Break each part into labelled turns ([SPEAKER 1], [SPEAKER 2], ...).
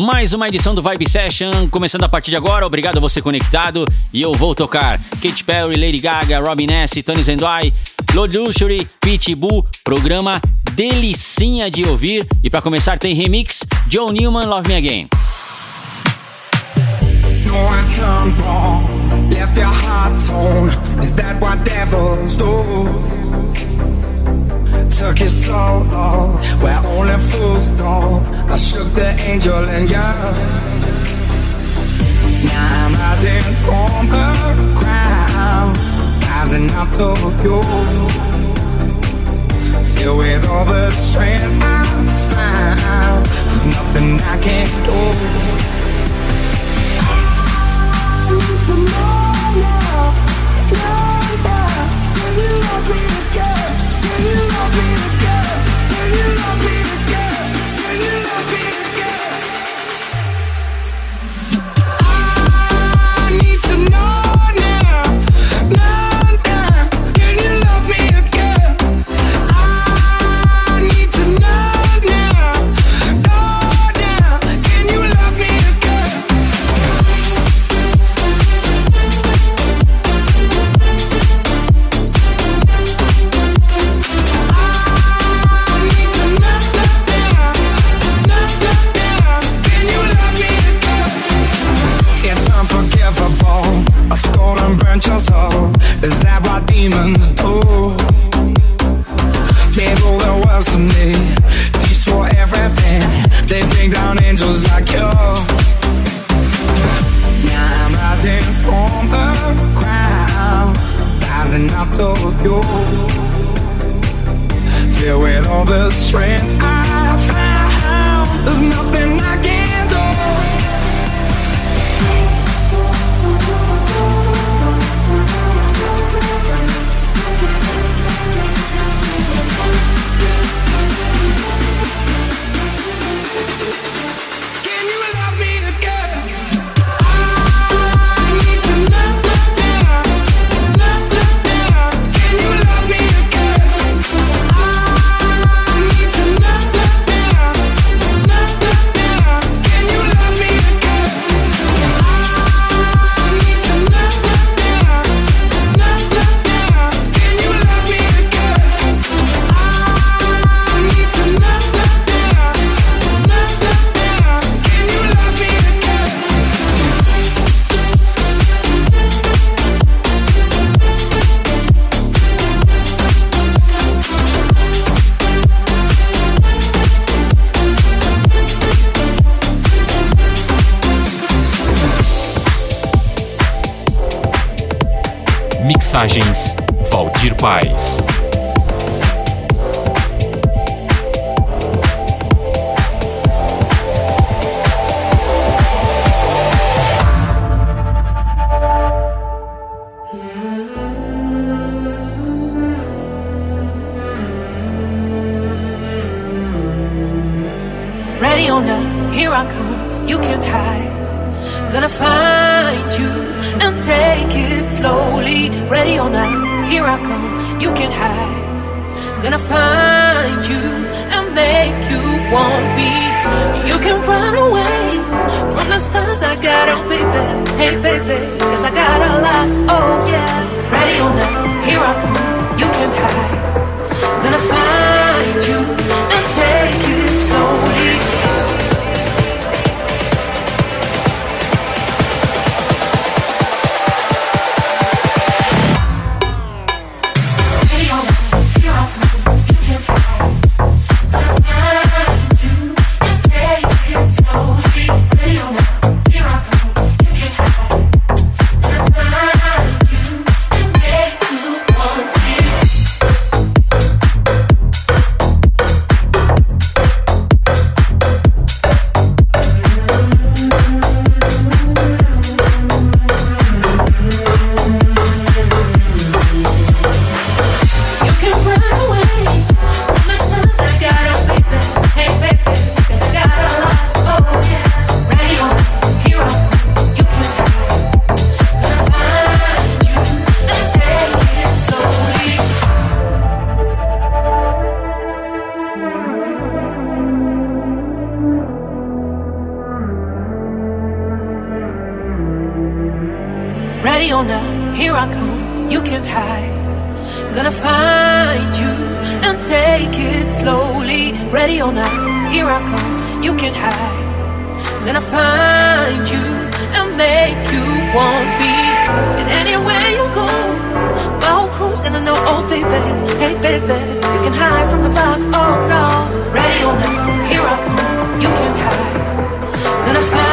[SPEAKER 1] Mais uma edição do Vibe Session, começando a partir de agora. Obrigado a você conectado. E eu vou tocar Katy Perry, Lady Gaga, Robin S, Tony Zendai, Lord Luxury, Pitbull. Programa delicinha de ouvir. E para começar tem remix Joe Newman, Love Me Again. left took it slow, low, where only fools go. I shook the angel and yeah. Now I'm rising from the crowd, rising up to you. Filled with all the strength I found, there's nothing I can't do. No, no, no, can you love me again? You love me
[SPEAKER 2] Pai.
[SPEAKER 3] Ready or not, here I come, you can't hide. Gonna find you and take it slowly, ready or not, here I come, you
[SPEAKER 2] can't hide. Gonna find you and make you want me. And anywhere you go, my whole crew's gonna know, oh baby, hey baby, you can hide from the block, oh no, ready or not, here I come, you can't hide. Gonna find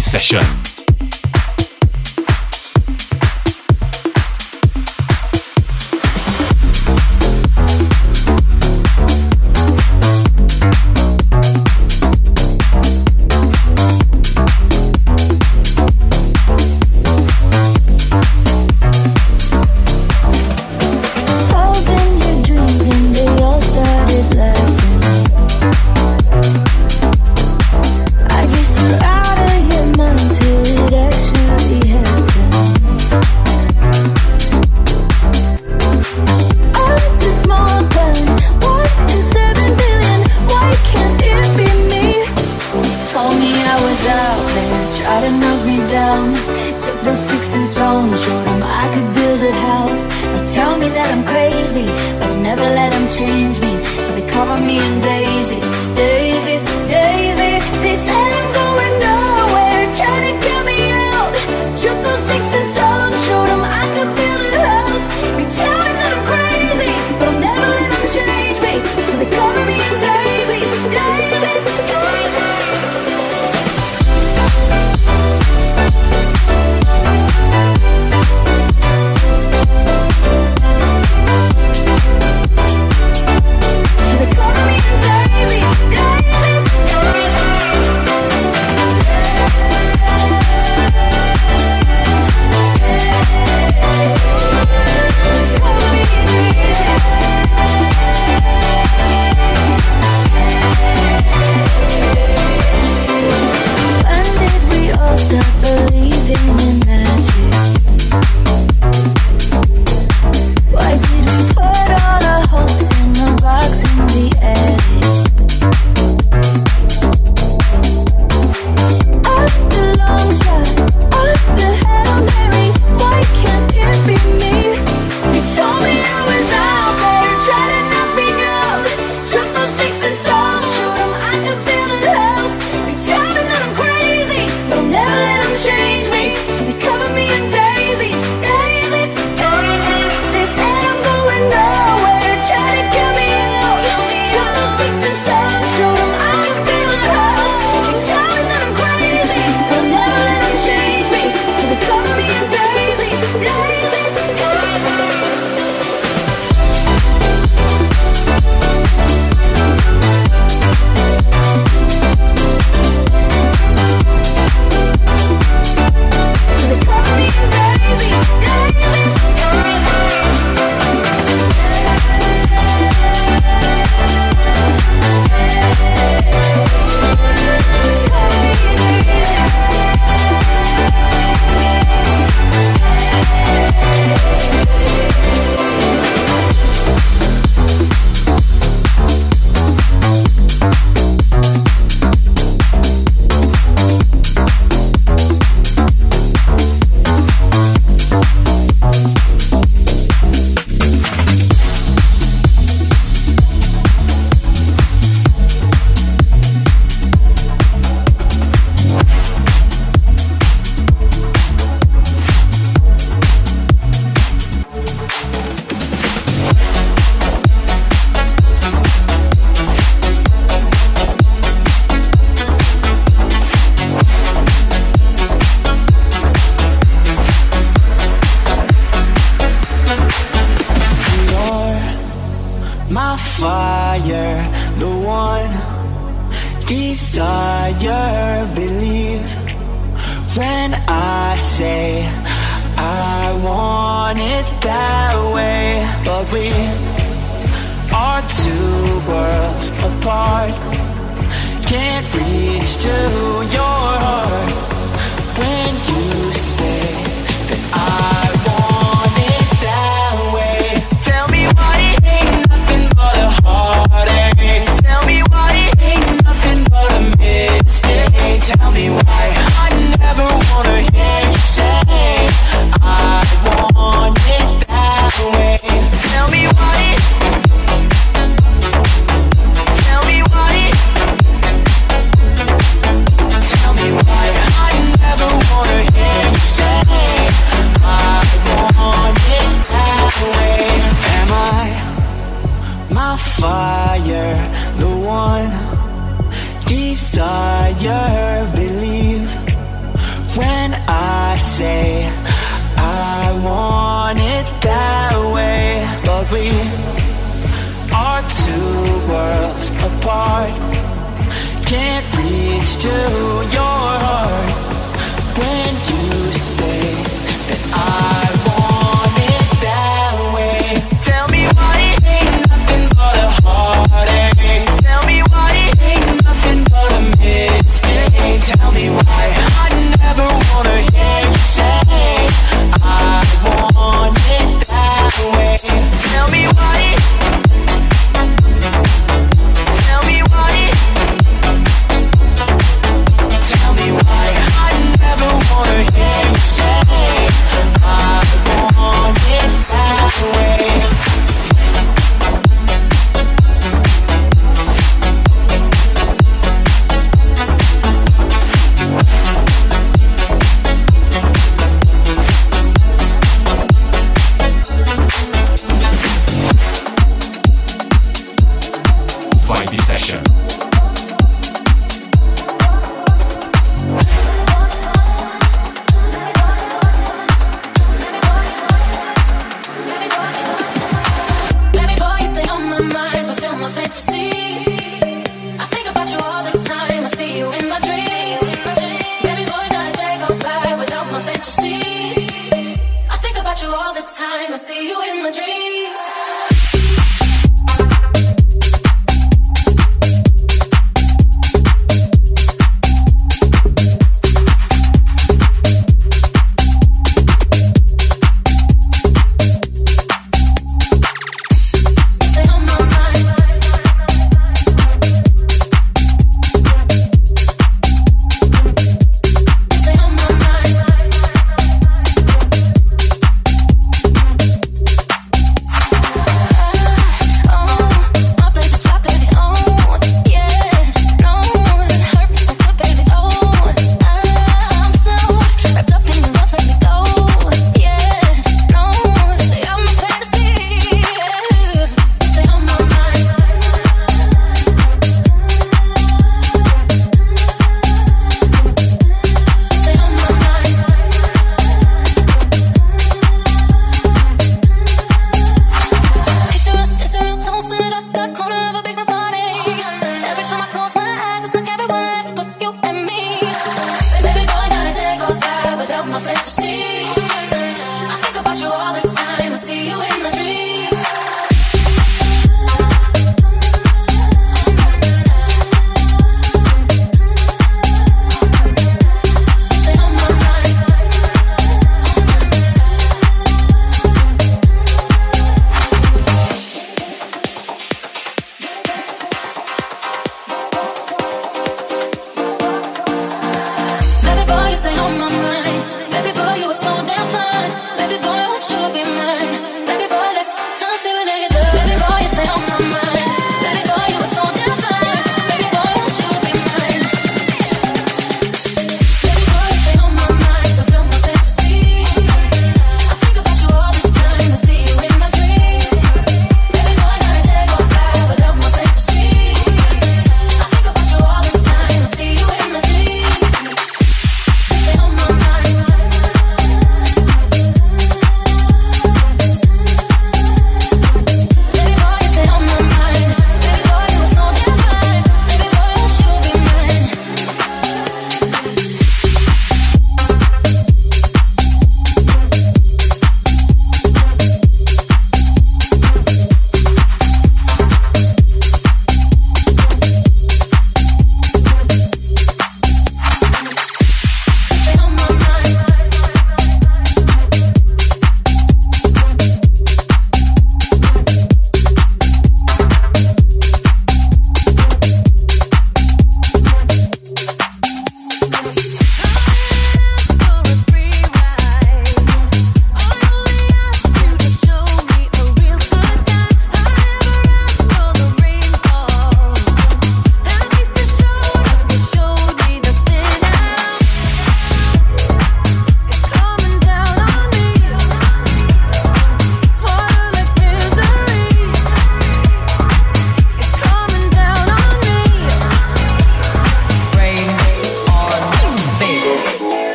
[SPEAKER 4] Session.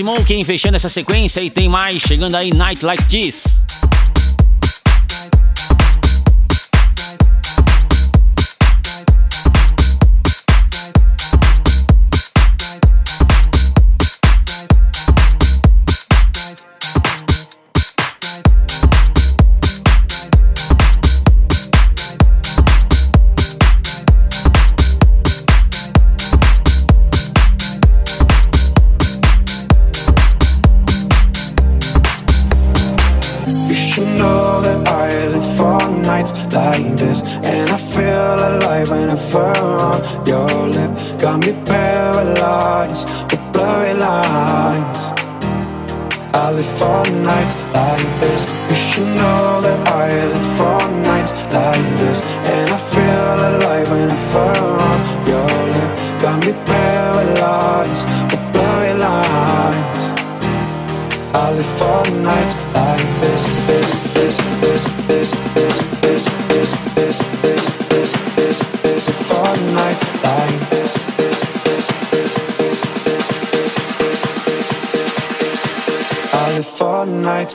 [SPEAKER 5] Smoking fechando essa sequência e tem mais chegando aí Night Like This.
[SPEAKER 6] For nights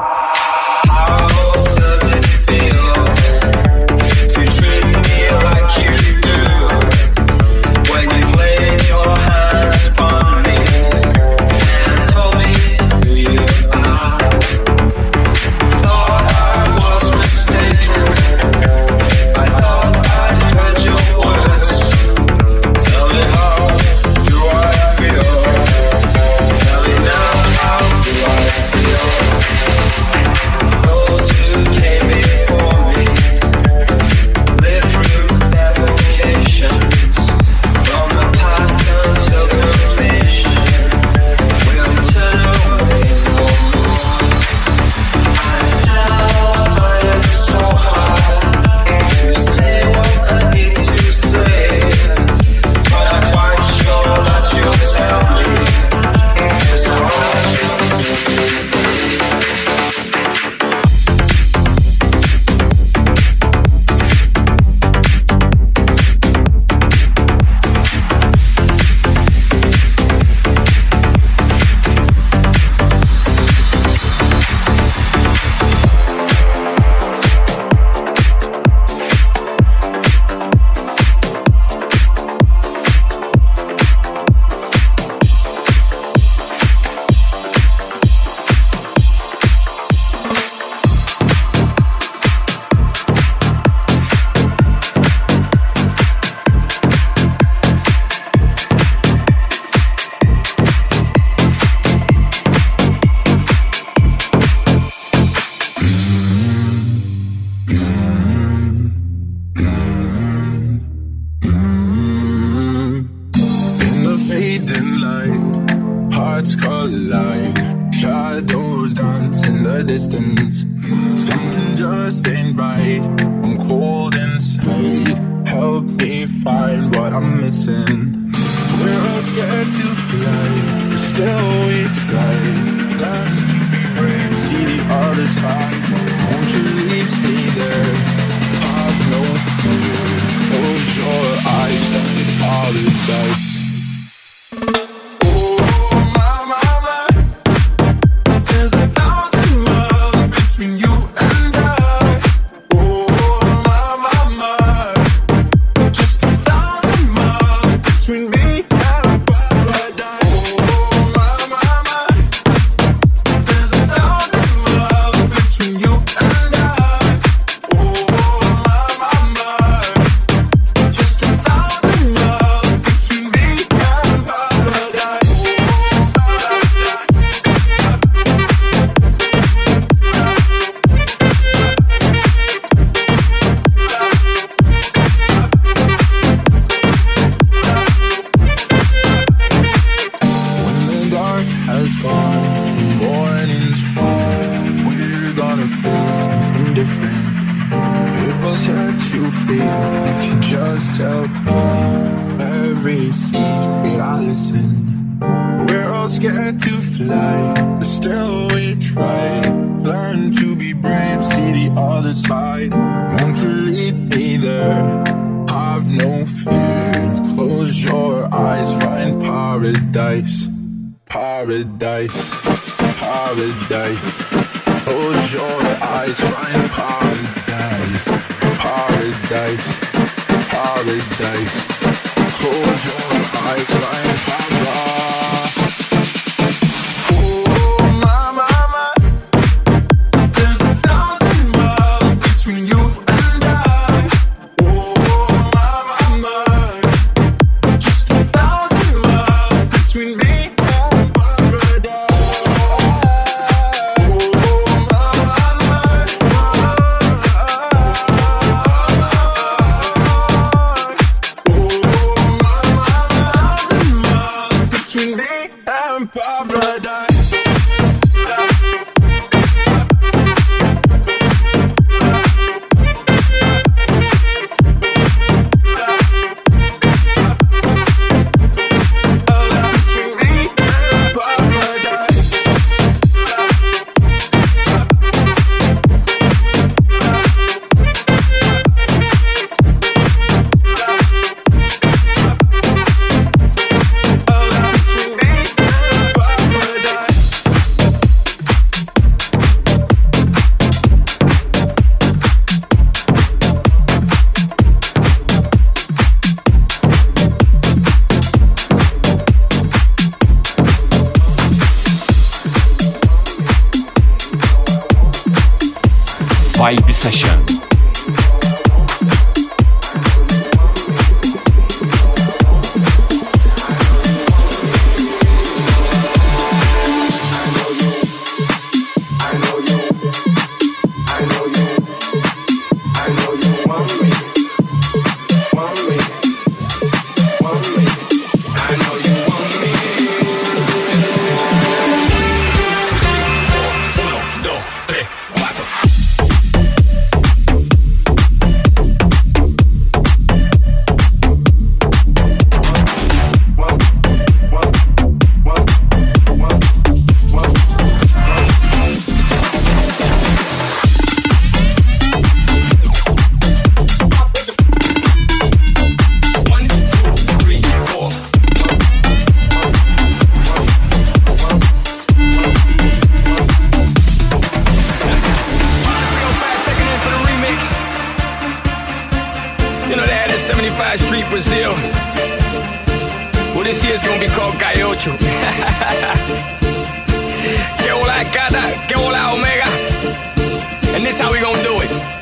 [SPEAKER 7] deal. Well, this year's
[SPEAKER 4] gonna be called Gaiocho. que
[SPEAKER 8] hola, Cata, que hola,
[SPEAKER 7] Omega. And this how we gonna do it.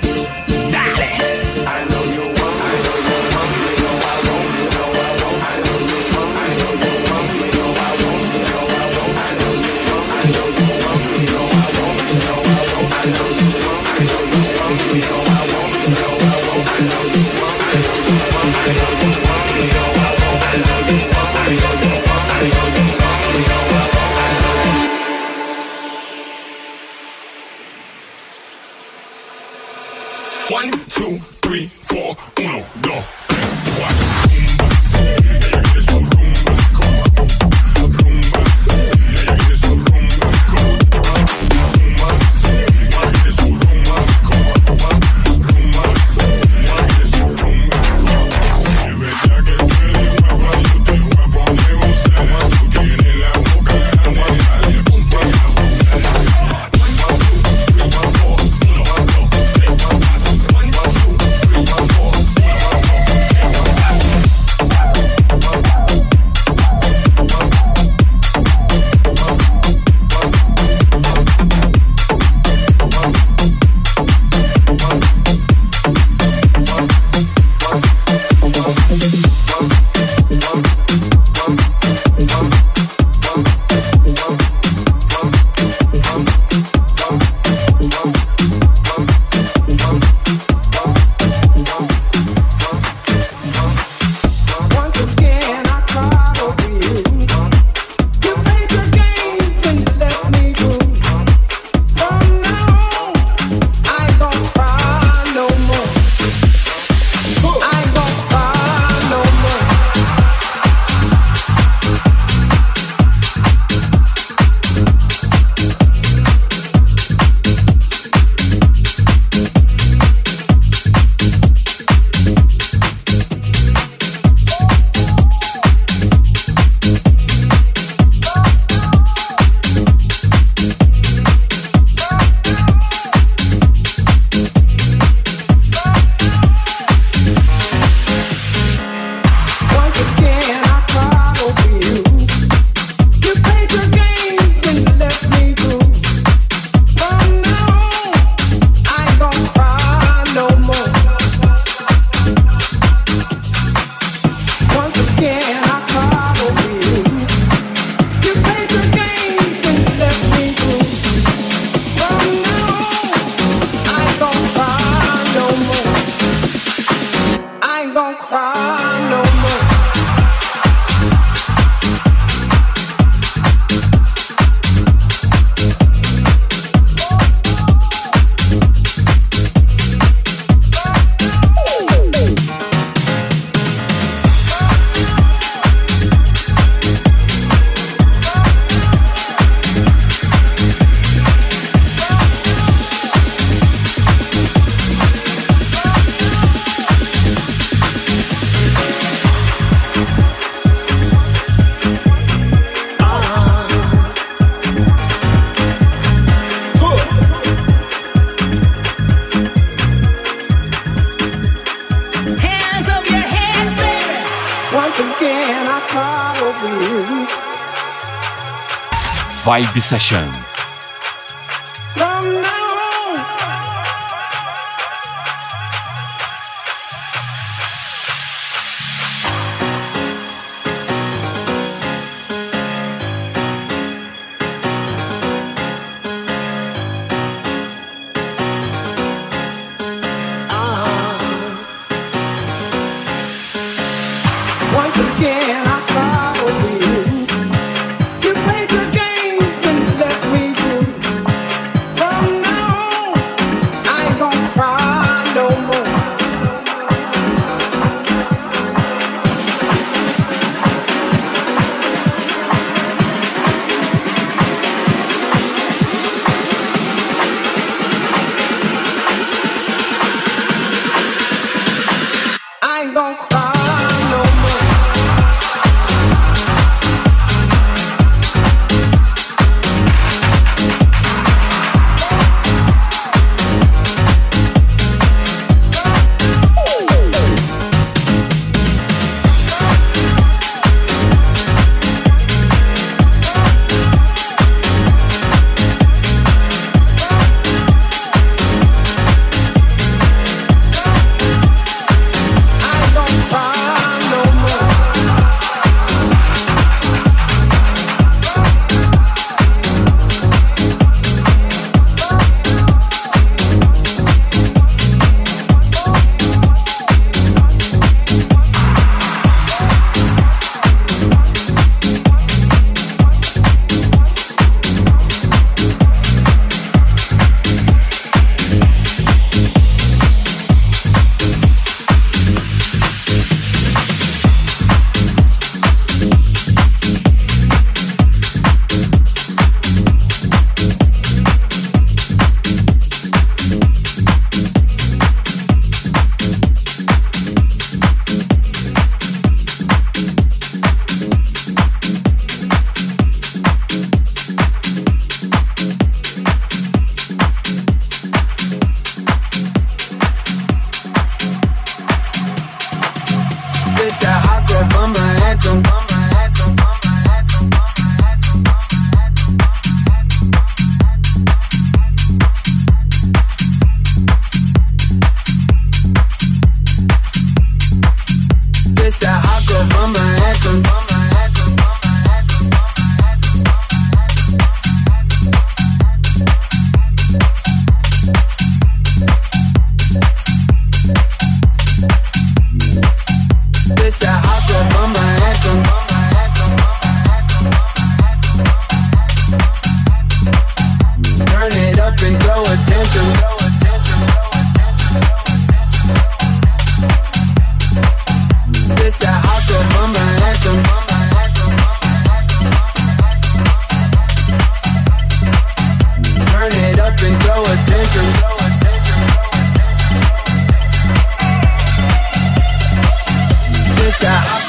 [SPEAKER 7] Vibe Session.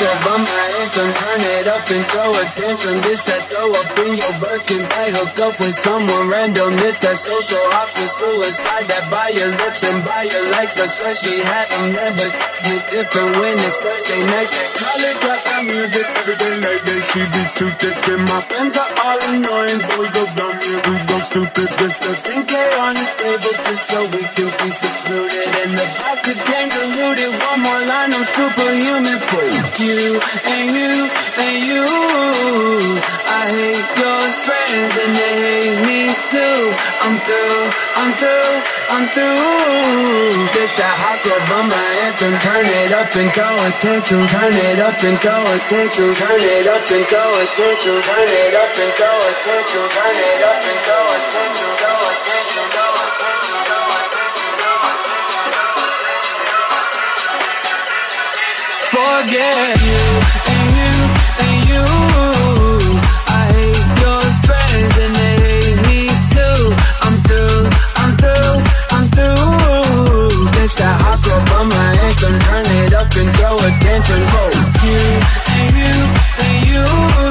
[SPEAKER 7] Opera from my anthem Turn it up and throw a attention This that throw up in your Birkin bag Hook up with someone random This that social option suicide That buy your lips and buy your likes I swear she had them never Get different when it's Thursday night. That college dropout music Every day like that she be too thick And my friends are all annoying But we go dumb, yeah, we go stupid This the 10K on the table Just so we can be secluded And the vodka came diluted One more line, I'm superhuman for you and you and you. I hate your friends and they hate me too. I'm through, I'm through, I'm through. Turn it up and go attention. Turn it up and go attention. Turn it up and go attention. Turn it up and go attention. Turn it up and go attention. Go attention. Forget you and you and you. I hate your friends and they hate me too. I'm through, I'm through, I'm through. That my. Turn it up and throw attention for you and you and you.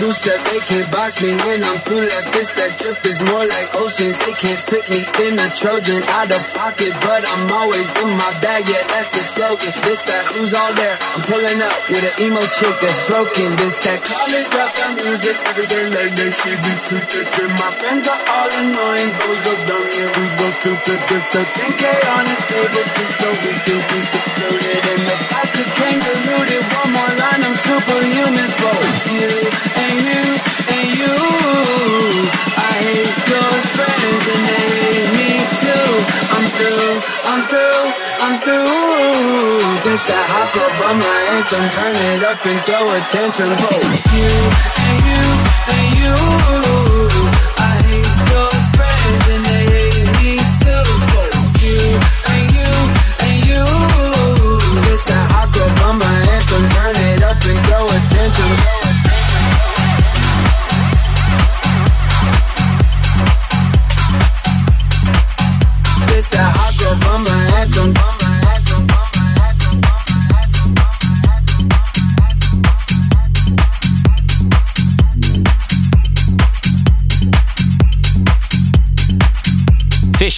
[SPEAKER 7] Two step. They can't box me when I'm too left. This that drip is more like oceans. They can't pick me in a Trojan out of pocket, but I'm always in my bag. Yeah, that's the slogan. This that who's all there? I'm pulling up with an emo chick that's broken. This that college dropout music. Every day like they should be too thick. And my friends are all annoying, but we go dumb yeah we go stupid. This the 10k on the table just so we can be secluded. in the came diluted. One more line, I'm superhuman for you and you and you. I hate your friends and they hate me too. I'm through, I'm through, I'm through. That my. Turn it up and throw attention for you and you and you. I hate your my anthem. Turn it up and throw attention.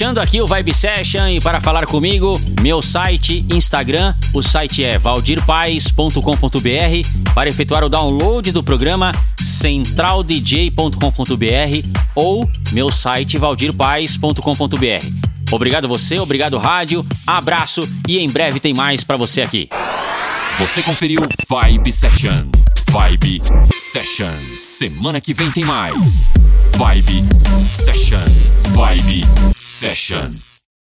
[SPEAKER 5] Fechando aqui o Vibe Session e para falar comigo, meu site, Instagram, o site é valdirpaes.com.br para efetuar o download do programa centraldj.com.br ou meu site valdirpaes.com.br. Obrigado você, obrigado rádio, abraço e em breve tem mais para você aqui.
[SPEAKER 4] Você conferiu Vibe Session. Vibe Session. Semana que vem tem mais. Vibe Session. Vibe Session.